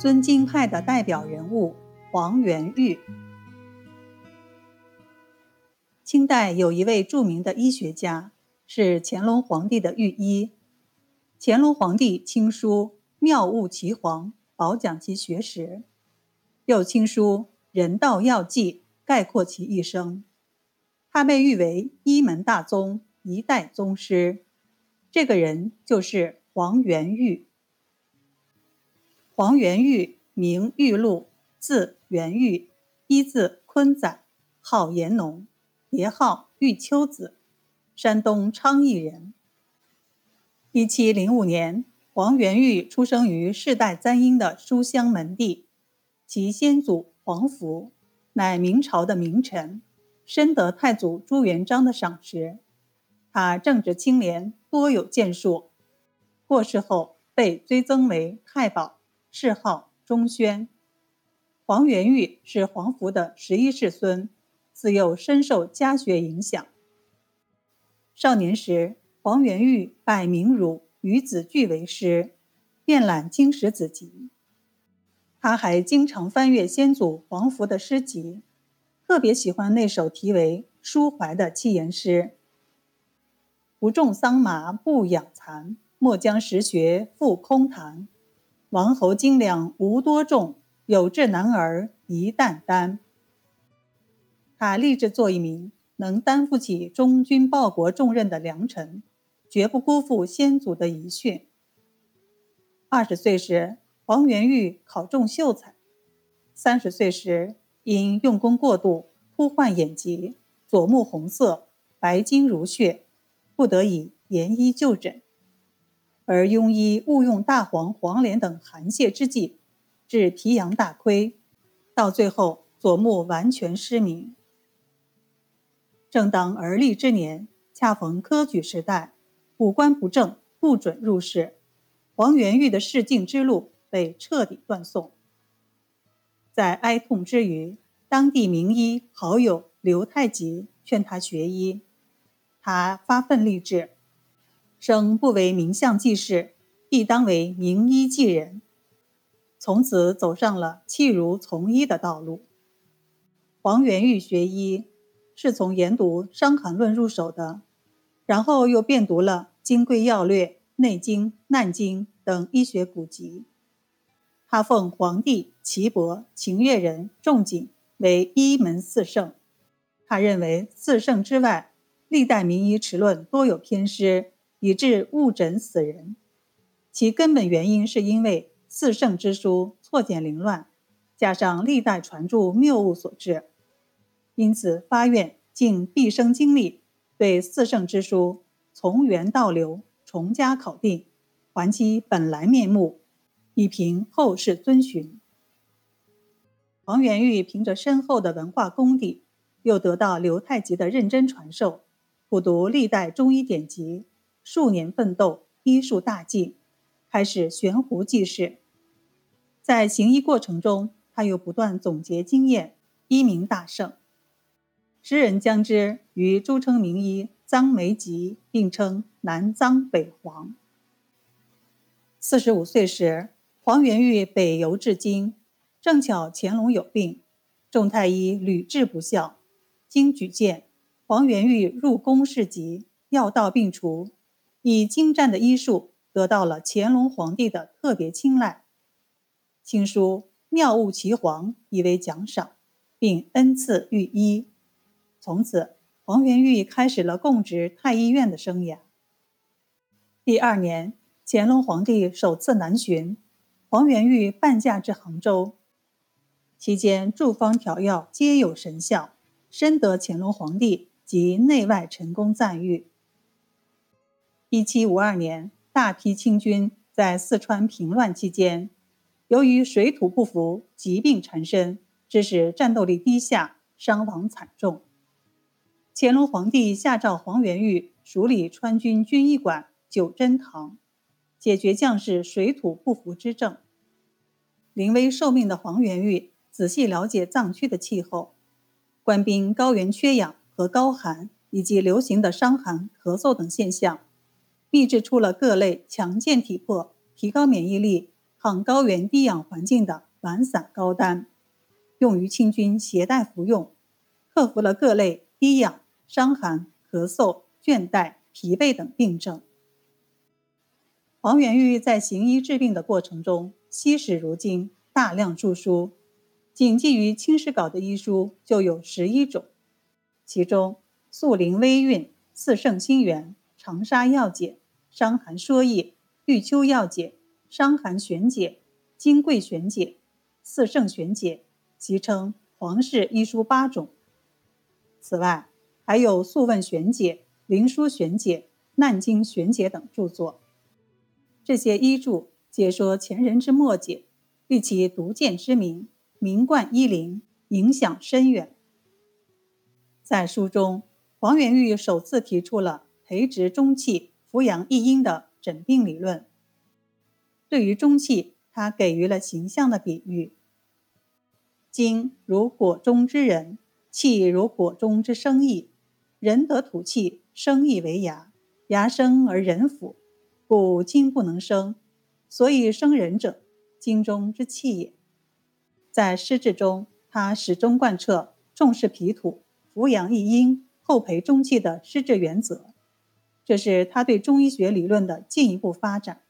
尊经派的代表人物黄元玉。清代有一位著名的医学家，是乾隆皇帝的御医。乾隆皇帝亲书妙悟其黄，褒奖其学识，又亲书人道药剂，概括其一生。他被誉为医门大宗，一代宗师。这个人就是黄元玉。黄元玉名玉露，字元玉，一字坤载，号延农，别号玉秋子，山东昌邑人。一七零五年，黄元玉出生于世代簪缨的书香门第，其先祖黄福乃明朝的名臣，深得太祖朱元璋的赏识。他正直清廉，多有建树。过世后被追赠为太保。谥号忠宣，黄元玉是黄福的十一世孙，自幼深受家学影响。少年时，黄元玉拜名儒于子巨为师，遍览经史子集。他还经常翻阅先祖黄福的诗集，特别喜欢那首题为《抒怀》的七言诗：“不种桑麻不养蚕，莫将实学付空谈。”王侯斤两无多重，有志男儿一担担。他立志做一名能担负起忠君报国重任的良臣，绝不辜负先祖的遗训。二十岁时，黄元玉考中秀才；三十岁时，因用功过度，突患眼疾，左目红色，白筋如血，不得已延医就诊。而庸医误用大黄、黄连等寒泻之剂，致皮阳大亏，到最后左目完全失明。正当而立之年，恰逢科举时代，五官不正，不准入仕，黄元玉的仕进之路被彻底断送。在哀痛之余，当地名医好友刘太极劝他学医，他发奋立志。生不为名相济世，必当为名医济人。从此走上了弃儒从医的道路。黄元玉学医是从研读《伤寒论》入手的，然后又遍读了《金匮要略》《内经》《难经》等医学古籍。他奉皇帝、岐伯、秦越人仲景为医门四圣。他认为四圣之外，历代名医持论多有偏失。以致误诊死人，其根本原因是因为四圣之书错简凌乱，加上历代传注谬误所致。因此发愿尽毕生精力，对四圣之书从源到流重加考定，还其本来面目，以凭后世遵循。王元玉凭着深厚的文化功底，又得到刘太极的认真传授，普读历代中医典籍。数年奋斗，医术大进，开始悬壶济世。在行医过程中，他又不断总结经验，医名大盛。时人将之与诸称名医臧梅吉并称南臧北黄。四十五岁时，黄元玉北游至京，正巧乾隆有病，众太医屡治不效，经举荐，黄元玉入宫侍疾，药到病除。以精湛的医术得到了乾隆皇帝的特别青睐，亲书妙悟其黄以为奖赏，并恩赐御医。从此，黄元玉开始了供职太医院的生涯。第二年，乾隆皇帝首次南巡，黄元玉半驾至杭州，期间诸方调药皆有神效，深得乾隆皇帝及内外臣工赞誉。一七五二年，大批清军在四川平乱期间，由于水土不服，疾病缠身，致使战斗力低下，伤亡惨重。乾隆皇帝下诏黄元玉署理川军军医馆九珍堂，解决将士水土不服之症。临危受命的黄元玉仔细了解藏区的气候、官兵高原缺氧和高寒，以及流行的伤寒、咳嗽等现象。秘制出了各类强健体魄、提高免疫力、抗高原低氧环境的丸散高丹，用于清军携带服用，克服了各类低氧、伤寒、咳嗽、倦怠、疲惫等病症。黄元玉在行医治病的过程中，惜史如金，大量著书，仅记于《清史稿》的医书就有十一种，其中《素灵微韵》《四圣心源》《长沙药解》《伤寒说义》《玉秋药解》《伤寒玄解》《金匮玄解》《四圣玄解》，其称黄氏医书八种。此外，还有《素问玄解》《灵枢玄解》《难经玄解》等著作。这些医著解说前人之末解，立其独见之名，名冠医林，影响深远。在书中，黄元玉首次提出了培植中气、扶阳益阴的诊病理论。对于中气，他给予了形象的比喻：精如果中之人，气如果中之生意。人得土气，生意为牙，牙生而人腐。故精不能生，所以生人者，精中之气也。在施治中，他始终贯彻重视脾土、扶阳益阴、厚培中气的施治原则，这是他对中医学理论的进一步发展。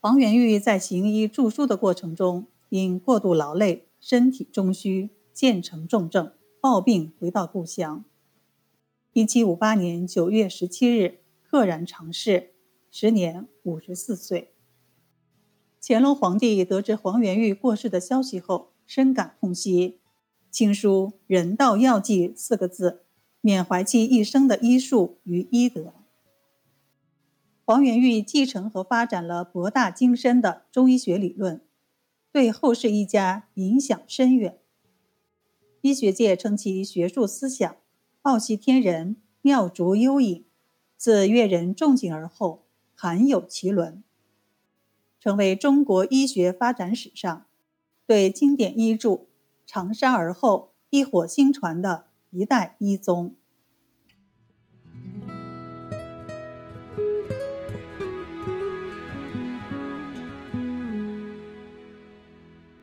黄元玉在行医著书的过程中，因过度劳累，身体中虚，渐成重症，抱病回到故乡。一七五八年九月十七日。赫然长逝，时年五十四岁。乾隆皇帝得知黄元玉过世的消息后，深感痛惜，亲书“人道药剂”四个字，缅怀其一生的医术与医德。黄元玉继承和发展了博大精深的中医学理论，对后世医家影响深远。医学界称其学术思想奥系天人，妙竹幽隐。自越人仲景而后，罕有其伦，成为中国医学发展史上对经典医著长山而后、一火星传的一代一宗。